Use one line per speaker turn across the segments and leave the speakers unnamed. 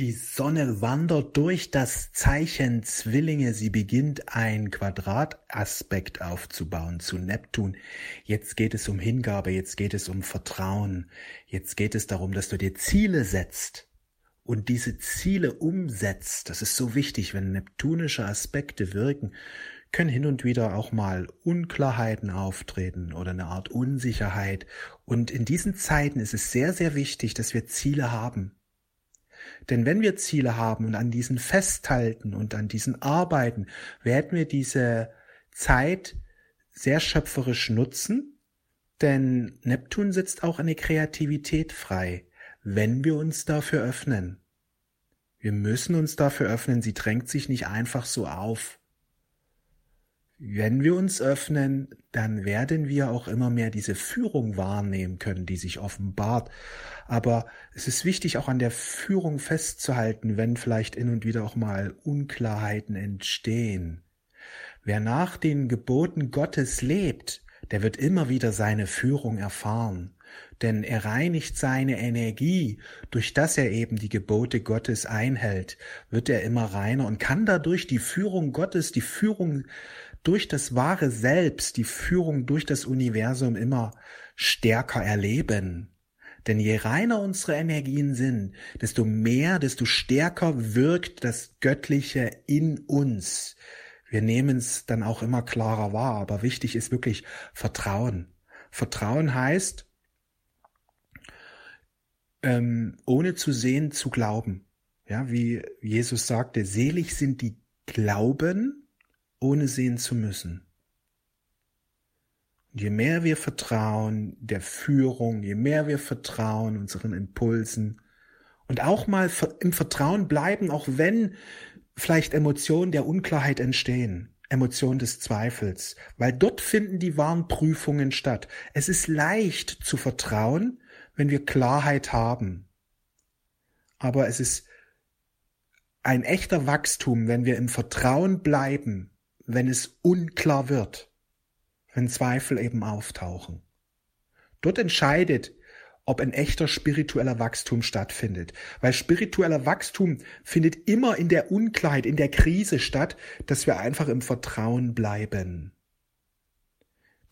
Die Sonne wandert durch das Zeichen Zwillinge. Sie beginnt ein Quadrataspekt aufzubauen zu Neptun. Jetzt geht es um Hingabe, jetzt geht es um Vertrauen. Jetzt geht es darum, dass du dir Ziele setzt und diese Ziele umsetzt. Das ist so wichtig, wenn neptunische Aspekte wirken, können hin und wieder auch mal Unklarheiten auftreten oder eine Art Unsicherheit. Und in diesen Zeiten ist es sehr, sehr wichtig, dass wir Ziele haben denn wenn wir Ziele haben und an diesen festhalten und an diesen arbeiten, werden wir diese Zeit sehr schöpferisch nutzen, denn Neptun setzt auch eine Kreativität frei, wenn wir uns dafür öffnen. Wir müssen uns dafür öffnen, sie drängt sich nicht einfach so auf. Wenn wir uns öffnen, dann werden wir auch immer mehr diese Führung wahrnehmen können, die sich offenbart. Aber es ist wichtig, auch an der Führung festzuhalten, wenn vielleicht hin und wieder auch mal Unklarheiten entstehen. Wer nach den Geboten Gottes lebt, der wird immer wieder seine Führung erfahren denn er reinigt seine Energie, durch das er eben die Gebote Gottes einhält, wird er immer reiner und kann dadurch die Führung Gottes, die Führung durch das wahre Selbst, die Führung durch das Universum immer stärker erleben. Denn je reiner unsere Energien sind, desto mehr, desto stärker wirkt das Göttliche in uns. Wir nehmen es dann auch immer klarer wahr, aber wichtig ist wirklich Vertrauen. Vertrauen heißt, ähm, ohne zu sehen, zu glauben. Ja, wie Jesus sagte, selig sind die Glauben, ohne sehen zu müssen. Und je mehr wir vertrauen der Führung, je mehr wir vertrauen unseren Impulsen und auch mal im Vertrauen bleiben, auch wenn vielleicht Emotionen der Unklarheit entstehen, Emotionen des Zweifels, weil dort finden die wahren Prüfungen statt. Es ist leicht zu vertrauen, wenn wir Klarheit haben. Aber es ist ein echter Wachstum, wenn wir im Vertrauen bleiben, wenn es unklar wird, wenn Zweifel eben auftauchen. Dort entscheidet, ob ein echter spiritueller Wachstum stattfindet. Weil spiritueller Wachstum findet immer in der Unklarheit, in der Krise statt, dass wir einfach im Vertrauen bleiben.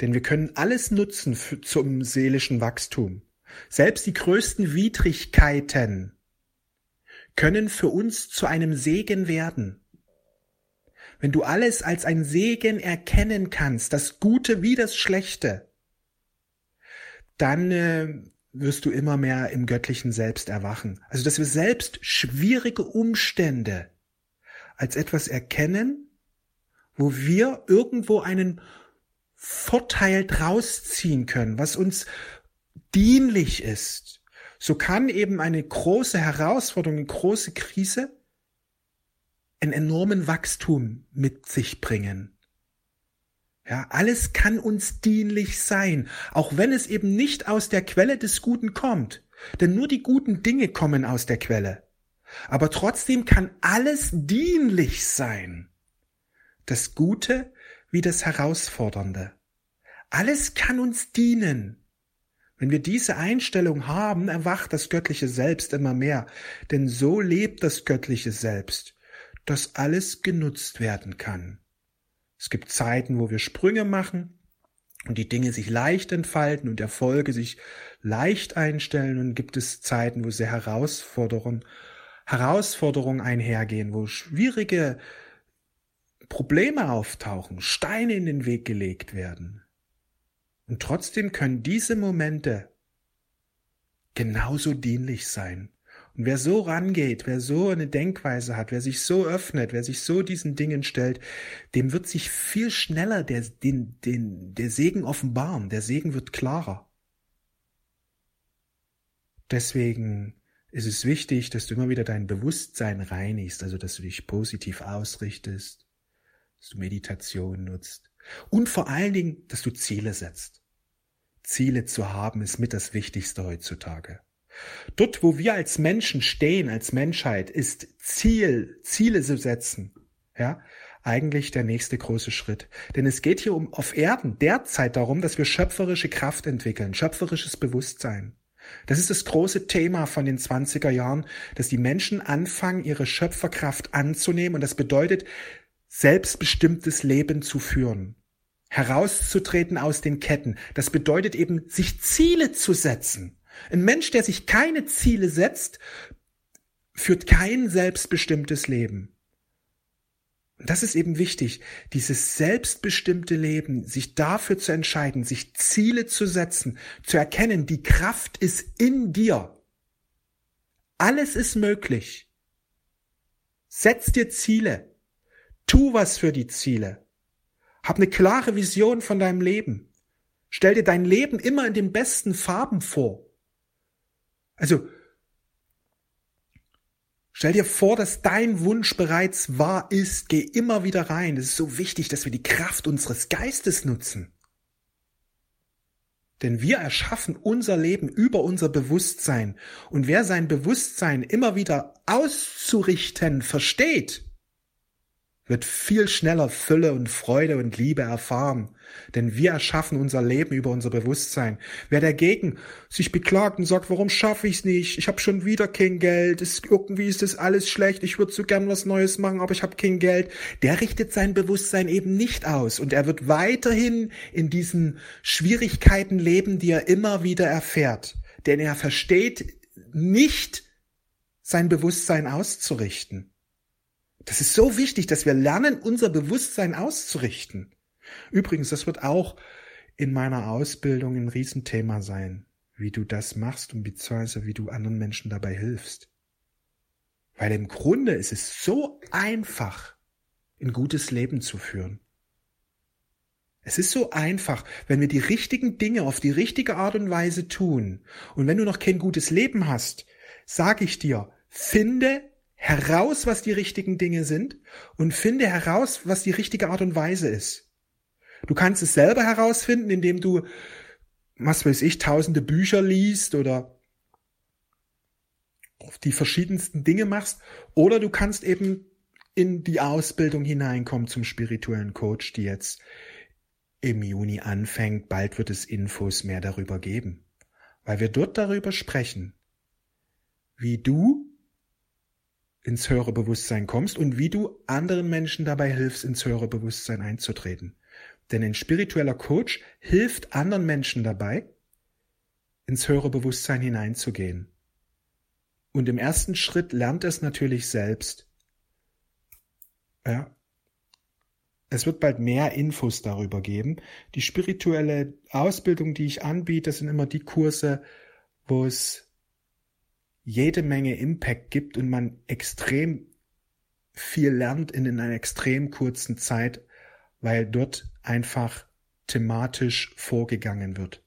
Denn wir können alles nutzen für, zum seelischen Wachstum. Selbst die größten Widrigkeiten können für uns zu einem Segen werden. Wenn du alles als ein Segen erkennen kannst, das Gute wie das Schlechte, dann äh, wirst du immer mehr im göttlichen Selbst erwachen. Also, dass wir selbst schwierige Umstände als etwas erkennen, wo wir irgendwo einen Vorteil draus ziehen können, was uns dienlich ist, so kann eben eine große Herausforderung, eine große Krise einen enormen Wachstum mit sich bringen. Ja, alles kann uns dienlich sein, auch wenn es eben nicht aus der Quelle des Guten kommt. Denn nur die guten Dinge kommen aus der Quelle. Aber trotzdem kann alles dienlich sein. Das Gute wie das Herausfordernde. Alles kann uns dienen. Wenn wir diese Einstellung haben, erwacht das göttliche Selbst immer mehr, denn so lebt das göttliche Selbst, dass alles genutzt werden kann. Es gibt Zeiten, wo wir Sprünge machen und die Dinge sich leicht entfalten und Erfolge sich leicht einstellen und gibt es Zeiten, wo sehr Herausforderungen, Herausforderungen einhergehen, wo schwierige Probleme auftauchen, Steine in den Weg gelegt werden. Und trotzdem können diese Momente genauso dienlich sein. Und wer so rangeht, wer so eine Denkweise hat, wer sich so öffnet, wer sich so diesen Dingen stellt, dem wird sich viel schneller der, den, den, der Segen offenbaren. Der Segen wird klarer. Deswegen ist es wichtig, dass du immer wieder dein Bewusstsein reinigst, also dass du dich positiv ausrichtest, dass du Meditation nutzt und vor allen Dingen, dass du Ziele setzt. Ziele zu haben, ist mit das Wichtigste heutzutage. Dort, wo wir als Menschen stehen, als Menschheit, ist Ziel, Ziele zu setzen, ja, eigentlich der nächste große Schritt. Denn es geht hier um auf Erden derzeit darum, dass wir schöpferische Kraft entwickeln, schöpferisches Bewusstsein. Das ist das große Thema von den 20er Jahren, dass die Menschen anfangen, ihre Schöpferkraft anzunehmen und das bedeutet, selbstbestimmtes Leben zu führen, herauszutreten aus den Ketten. Das bedeutet eben, sich Ziele zu setzen. Ein Mensch, der sich keine Ziele setzt, führt kein selbstbestimmtes Leben. Und das ist eben wichtig, dieses selbstbestimmte Leben, sich dafür zu entscheiden, sich Ziele zu setzen, zu erkennen, die Kraft ist in dir. Alles ist möglich. Setz dir Ziele. Tu was für die Ziele. Hab eine klare Vision von deinem Leben. Stell dir dein Leben immer in den besten Farben vor. Also Stell dir vor, dass dein Wunsch bereits wahr ist. Geh immer wieder rein. Es ist so wichtig, dass wir die Kraft unseres Geistes nutzen. Denn wir erschaffen unser Leben über unser Bewusstsein. Und wer sein Bewusstsein immer wieder auszurichten versteht, wird viel schneller Fülle und Freude und Liebe erfahren. Denn wir erschaffen unser Leben über unser Bewusstsein. Wer dagegen sich beklagt und sagt, warum schaffe ich es nicht? Ich habe schon wieder kein Geld. Es, irgendwie ist das alles schlecht. Ich würde so gern was Neues machen, aber ich habe kein Geld. Der richtet sein Bewusstsein eben nicht aus. Und er wird weiterhin in diesen Schwierigkeiten leben, die er immer wieder erfährt. Denn er versteht nicht, sein Bewusstsein auszurichten. Das ist so wichtig, dass wir lernen, unser Bewusstsein auszurichten. Übrigens, das wird auch in meiner Ausbildung ein Riesenthema sein, wie du das machst und beziehungsweise wie du anderen Menschen dabei hilfst. Weil im Grunde ist es so einfach, ein gutes Leben zu führen. Es ist so einfach, wenn wir die richtigen Dinge auf die richtige Art und Weise tun. Und wenn du noch kein gutes Leben hast, sage ich dir, finde heraus, was die richtigen Dinge sind und finde heraus, was die richtige Art und Weise ist. Du kannst es selber herausfinden, indem du, was weiß ich, tausende Bücher liest oder die verschiedensten Dinge machst, oder du kannst eben in die Ausbildung hineinkommen zum spirituellen Coach, die jetzt im Juni anfängt. Bald wird es Infos mehr darüber geben, weil wir dort darüber sprechen, wie du ins höhere Bewusstsein kommst und wie du anderen Menschen dabei hilfst, ins höhere Bewusstsein einzutreten. Denn ein spiritueller Coach hilft anderen Menschen dabei, ins höhere Bewusstsein hineinzugehen. Und im ersten Schritt lernt es natürlich selbst. Ja. Es wird bald mehr Infos darüber geben. Die spirituelle Ausbildung, die ich anbiete, sind immer die Kurse, wo es jede Menge Impact gibt und man extrem viel lernt in, in einer extrem kurzen Zeit, weil dort einfach thematisch vorgegangen wird.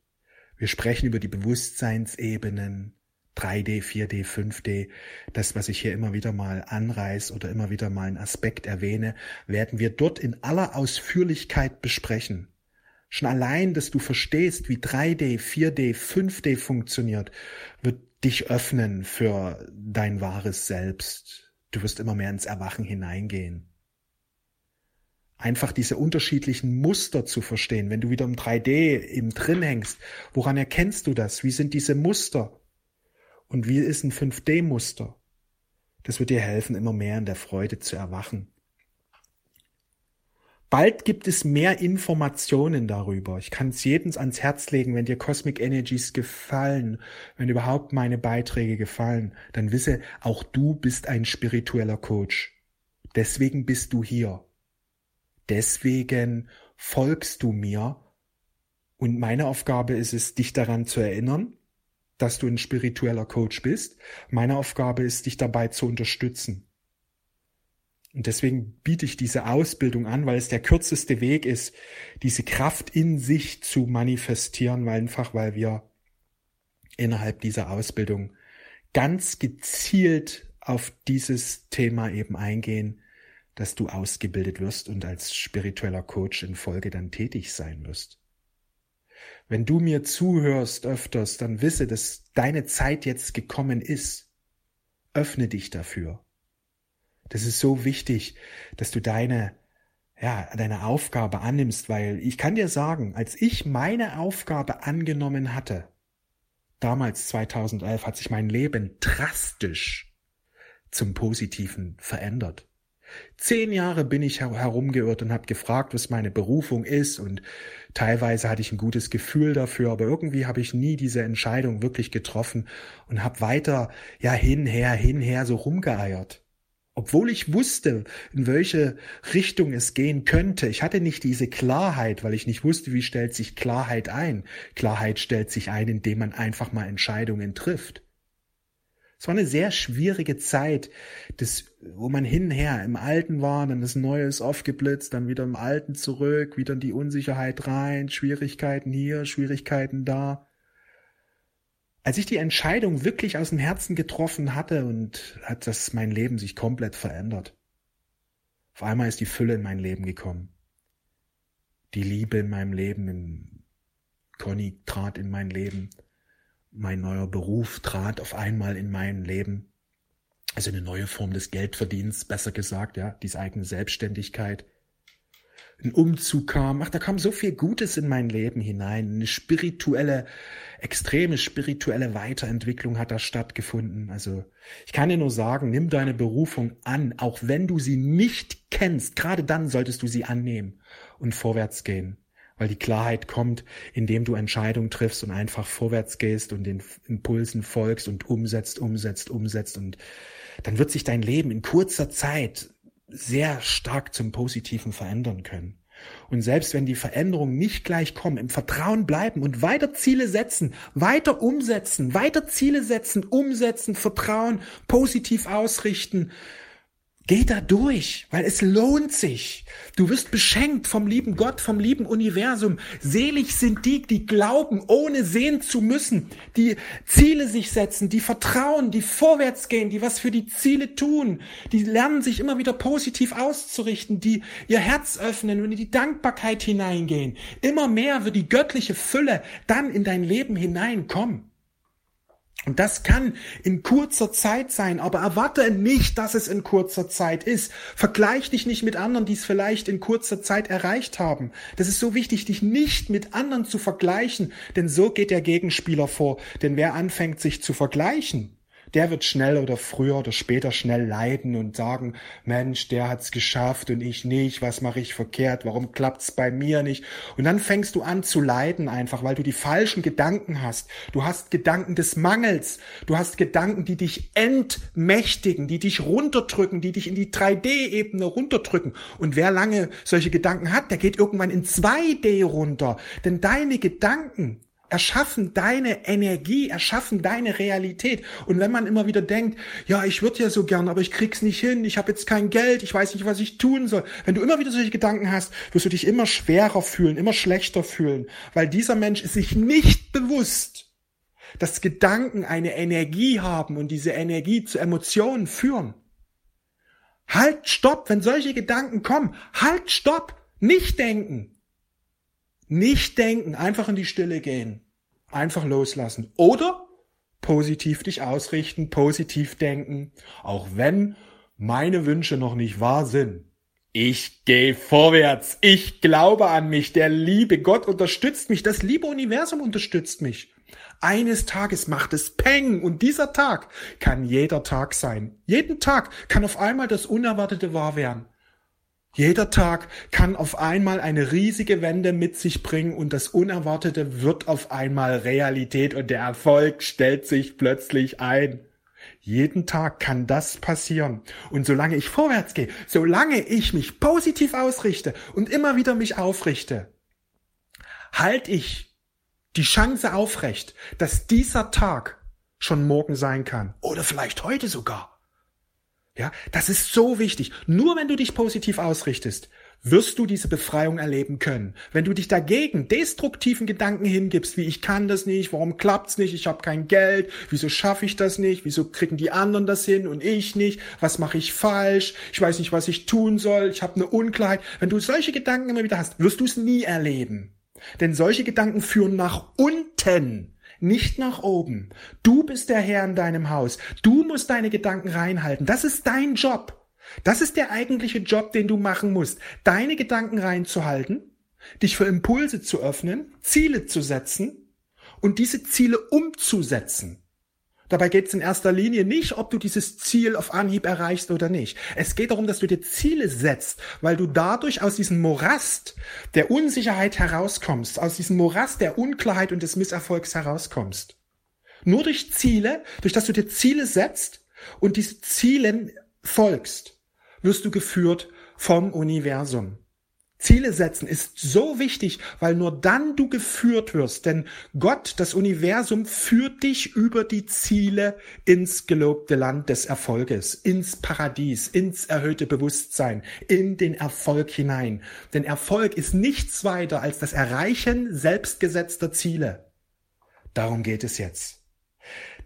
Wir sprechen über die Bewusstseinsebenen, 3D, 4D, 5D. Das, was ich hier immer wieder mal anreiß oder immer wieder mal einen Aspekt erwähne, werden wir dort in aller Ausführlichkeit besprechen. Schon allein, dass du verstehst, wie 3D, 4D, 5D funktioniert, wird dich öffnen für dein wahres Selbst. Du wirst immer mehr ins Erwachen hineingehen. Einfach diese unterschiedlichen Muster zu verstehen, wenn du wieder im 3D im drin hängst, woran erkennst du das? Wie sind diese Muster? Und wie ist ein 5D-Muster? Das wird dir helfen, immer mehr in der Freude zu erwachen. Bald gibt es mehr Informationen darüber. Ich kann es jedem ans Herz legen, wenn dir Cosmic Energies gefallen, wenn überhaupt meine Beiträge gefallen, dann wisse, auch du bist ein spiritueller Coach. Deswegen bist du hier. Deswegen folgst du mir. Und meine Aufgabe ist es, dich daran zu erinnern, dass du ein spiritueller Coach bist. Meine Aufgabe ist, dich dabei zu unterstützen. Und deswegen biete ich diese Ausbildung an, weil es der kürzeste Weg ist, diese Kraft in sich zu manifestieren, weil einfach, weil wir innerhalb dieser Ausbildung ganz gezielt auf dieses Thema eben eingehen, dass du ausgebildet wirst und als spiritueller Coach in Folge dann tätig sein wirst. Wenn du mir zuhörst öfters, dann wisse, dass deine Zeit jetzt gekommen ist. Öffne dich dafür. Das ist so wichtig, dass du deine, ja, deine Aufgabe annimmst, weil ich kann dir sagen, als ich meine Aufgabe angenommen hatte, damals 2011 hat sich mein Leben drastisch zum Positiven verändert. Zehn Jahre bin ich herumgeirrt und habe gefragt, was meine Berufung ist und teilweise hatte ich ein gutes Gefühl dafür, aber irgendwie habe ich nie diese Entscheidung wirklich getroffen und habe weiter ja hinher, hinher so rumgeeiert. Obwohl ich wusste, in welche Richtung es gehen könnte. Ich hatte nicht diese Klarheit, weil ich nicht wusste, wie stellt sich Klarheit ein. Klarheit stellt sich ein, indem man einfach mal Entscheidungen trifft. Es war eine sehr schwierige Zeit, das, wo man hinher im Alten war, dann das Neue ist aufgeblitzt, dann wieder im Alten zurück, wieder in die Unsicherheit rein, Schwierigkeiten hier, Schwierigkeiten da. Als ich die Entscheidung wirklich aus dem Herzen getroffen hatte und hat das mein Leben sich komplett verändert. Auf einmal ist die Fülle in mein Leben gekommen. Die Liebe in meinem Leben, Conny trat in mein Leben mein neuer Beruf trat auf einmal in mein Leben. Also eine neue Form des Geldverdienens, besser gesagt, ja, diese eigene Selbstständigkeit. Ein Umzug kam, ach, da kam so viel Gutes in mein Leben hinein. Eine spirituelle, extreme spirituelle Weiterentwicklung hat da stattgefunden. Also ich kann dir nur sagen, nimm deine Berufung an, auch wenn du sie nicht kennst. Gerade dann solltest du sie annehmen und vorwärts gehen weil die Klarheit kommt, indem du Entscheidungen triffst und einfach vorwärts gehst und den Impulsen folgst und umsetzt, umsetzt, umsetzt und dann wird sich dein Leben in kurzer Zeit sehr stark zum Positiven verändern können. Und selbst wenn die Veränderungen nicht gleich kommen, im Vertrauen bleiben und weiter Ziele setzen, weiter umsetzen, weiter Ziele setzen, umsetzen, Vertrauen, positiv ausrichten, Geh da durch, weil es lohnt sich. Du wirst beschenkt vom lieben Gott, vom lieben Universum. Selig sind die, die glauben, ohne sehen zu müssen, die Ziele sich setzen, die vertrauen, die vorwärts gehen, die was für die Ziele tun, die lernen sich immer wieder positiv auszurichten, die ihr Herz öffnen und in die Dankbarkeit hineingehen. Immer mehr wird die göttliche Fülle dann in dein Leben hineinkommen. Und das kann in kurzer Zeit sein, aber erwarte nicht, dass es in kurzer Zeit ist. Vergleich dich nicht mit anderen, die es vielleicht in kurzer Zeit erreicht haben. Das ist so wichtig, dich nicht mit anderen zu vergleichen, denn so geht der Gegenspieler vor. Denn wer anfängt, sich zu vergleichen, der wird schnell oder früher oder später schnell leiden und sagen, Mensch, der hat's geschafft und ich nicht, was mache ich verkehrt, warum klappt's bei mir nicht? Und dann fängst du an zu leiden einfach, weil du die falschen Gedanken hast. Du hast Gedanken des Mangels, du hast Gedanken, die dich entmächtigen, die dich runterdrücken, die dich in die 3D-Ebene runterdrücken. Und wer lange solche Gedanken hat, der geht irgendwann in 2D runter. Denn deine Gedanken erschaffen deine Energie, erschaffen deine Realität. Und wenn man immer wieder denkt, ja, ich würde ja so gern, aber ich krieg's nicht hin, ich habe jetzt kein Geld, ich weiß nicht, was ich tun soll. Wenn du immer wieder solche Gedanken hast, wirst du dich immer schwerer fühlen, immer schlechter fühlen, weil dieser Mensch ist sich nicht bewusst, dass Gedanken eine Energie haben und diese Energie zu Emotionen führen. Halt, stopp, wenn solche Gedanken kommen, halt, stopp, nicht denken. Nicht denken, einfach in die Stille gehen. Einfach loslassen. Oder positiv dich ausrichten, positiv denken, auch wenn meine Wünsche noch nicht wahr sind. Ich gehe vorwärts. Ich glaube an mich. Der liebe Gott unterstützt mich. Das liebe Universum unterstützt mich. Eines Tages macht es Peng und dieser Tag kann jeder Tag sein. Jeden Tag kann auf einmal das Unerwartete wahr werden. Jeder Tag kann auf einmal eine riesige Wende mit sich bringen und das Unerwartete wird auf einmal Realität und der Erfolg stellt sich plötzlich ein. Jeden Tag kann das passieren. Und solange ich vorwärts gehe, solange ich mich positiv ausrichte und immer wieder mich aufrichte, halte ich die Chance aufrecht, dass dieser Tag schon morgen sein kann. Oder vielleicht heute sogar. Ja, das ist so wichtig. Nur wenn du dich positiv ausrichtest, wirst du diese Befreiung erleben können. Wenn du dich dagegen destruktiven Gedanken hingibst, wie ich kann das nicht, warum klappt's nicht, ich habe kein Geld, wieso schaffe ich das nicht, wieso kriegen die anderen das hin und ich nicht, was mache ich falsch, ich weiß nicht, was ich tun soll, ich habe eine Unklarheit. Wenn du solche Gedanken immer wieder hast, wirst du es nie erleben. Denn solche Gedanken führen nach unten nicht nach oben. Du bist der Herr in deinem Haus. Du musst deine Gedanken reinhalten. Das ist dein Job. Das ist der eigentliche Job, den du machen musst. Deine Gedanken reinzuhalten, dich für Impulse zu öffnen, Ziele zu setzen und diese Ziele umzusetzen. Dabei geht es in erster Linie nicht, ob du dieses Ziel auf Anhieb erreichst oder nicht. Es geht darum, dass du dir Ziele setzt, weil du dadurch aus diesem Morast der Unsicherheit herauskommst, aus diesem Morast der Unklarheit und des Misserfolgs herauskommst. Nur durch Ziele, durch dass du dir Ziele setzt und diese Zielen folgst, wirst du geführt vom Universum. Ziele setzen ist so wichtig, weil nur dann du geführt wirst, denn Gott, das Universum, führt dich über die Ziele ins gelobte Land des Erfolges, ins Paradies, ins erhöhte Bewusstsein, in den Erfolg hinein. Denn Erfolg ist nichts weiter als das Erreichen selbstgesetzter Ziele. Darum geht es jetzt.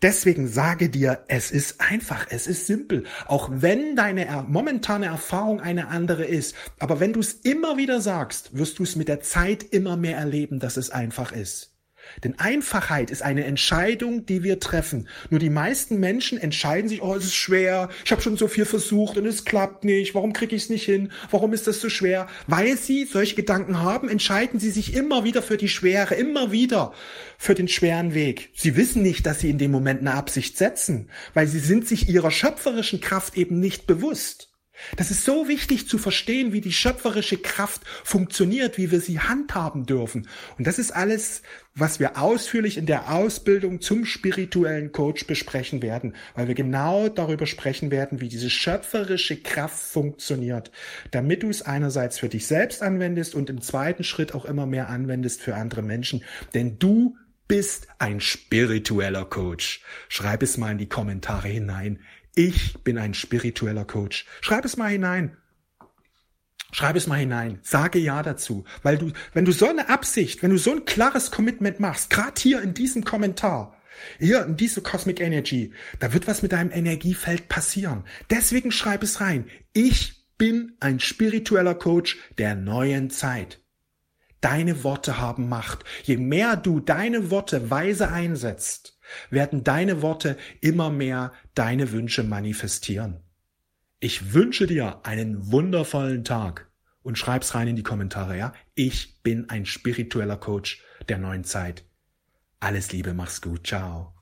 Deswegen sage dir, es ist einfach, es ist simpel. Auch wenn deine momentane Erfahrung eine andere ist. Aber wenn du es immer wieder sagst, wirst du es mit der Zeit immer mehr erleben, dass es einfach ist. Denn Einfachheit ist eine Entscheidung, die wir treffen. Nur die meisten Menschen entscheiden sich, oh, es ist schwer, ich habe schon so viel versucht und es klappt nicht, warum kriege ich es nicht hin, warum ist das so schwer? Weil sie solche Gedanken haben, entscheiden sie sich immer wieder für die Schwere, immer wieder für den schweren Weg. Sie wissen nicht, dass sie in dem Moment eine Absicht setzen, weil sie sind sich ihrer schöpferischen Kraft eben nicht bewusst. Das ist so wichtig zu verstehen, wie die schöpferische Kraft funktioniert, wie wir sie handhaben dürfen. Und das ist alles, was wir ausführlich in der Ausbildung zum spirituellen Coach besprechen werden, weil wir genau darüber sprechen werden, wie diese schöpferische Kraft funktioniert, damit du es einerseits für dich selbst anwendest und im zweiten Schritt auch immer mehr anwendest für andere Menschen. Denn du bist ein spiritueller Coach. Schreib es mal in die Kommentare hinein. Ich bin ein spiritueller Coach. Schreib es mal hinein. Schreib es mal hinein. Sage ja dazu. Weil du, wenn du so eine Absicht, wenn du so ein klares Commitment machst, gerade hier in diesem Kommentar, hier in diese Cosmic Energy, da wird was mit deinem Energiefeld passieren. Deswegen schreib es rein. Ich bin ein spiritueller Coach der neuen Zeit. Deine Worte haben Macht. Je mehr du deine Worte weise einsetzt, werden deine Worte immer mehr deine Wünsche manifestieren. Ich wünsche dir einen wundervollen Tag und schreib's rein in die Kommentare, ja? Ich bin ein spiritueller Coach der neuen Zeit. Alles Liebe, mach's gut, ciao.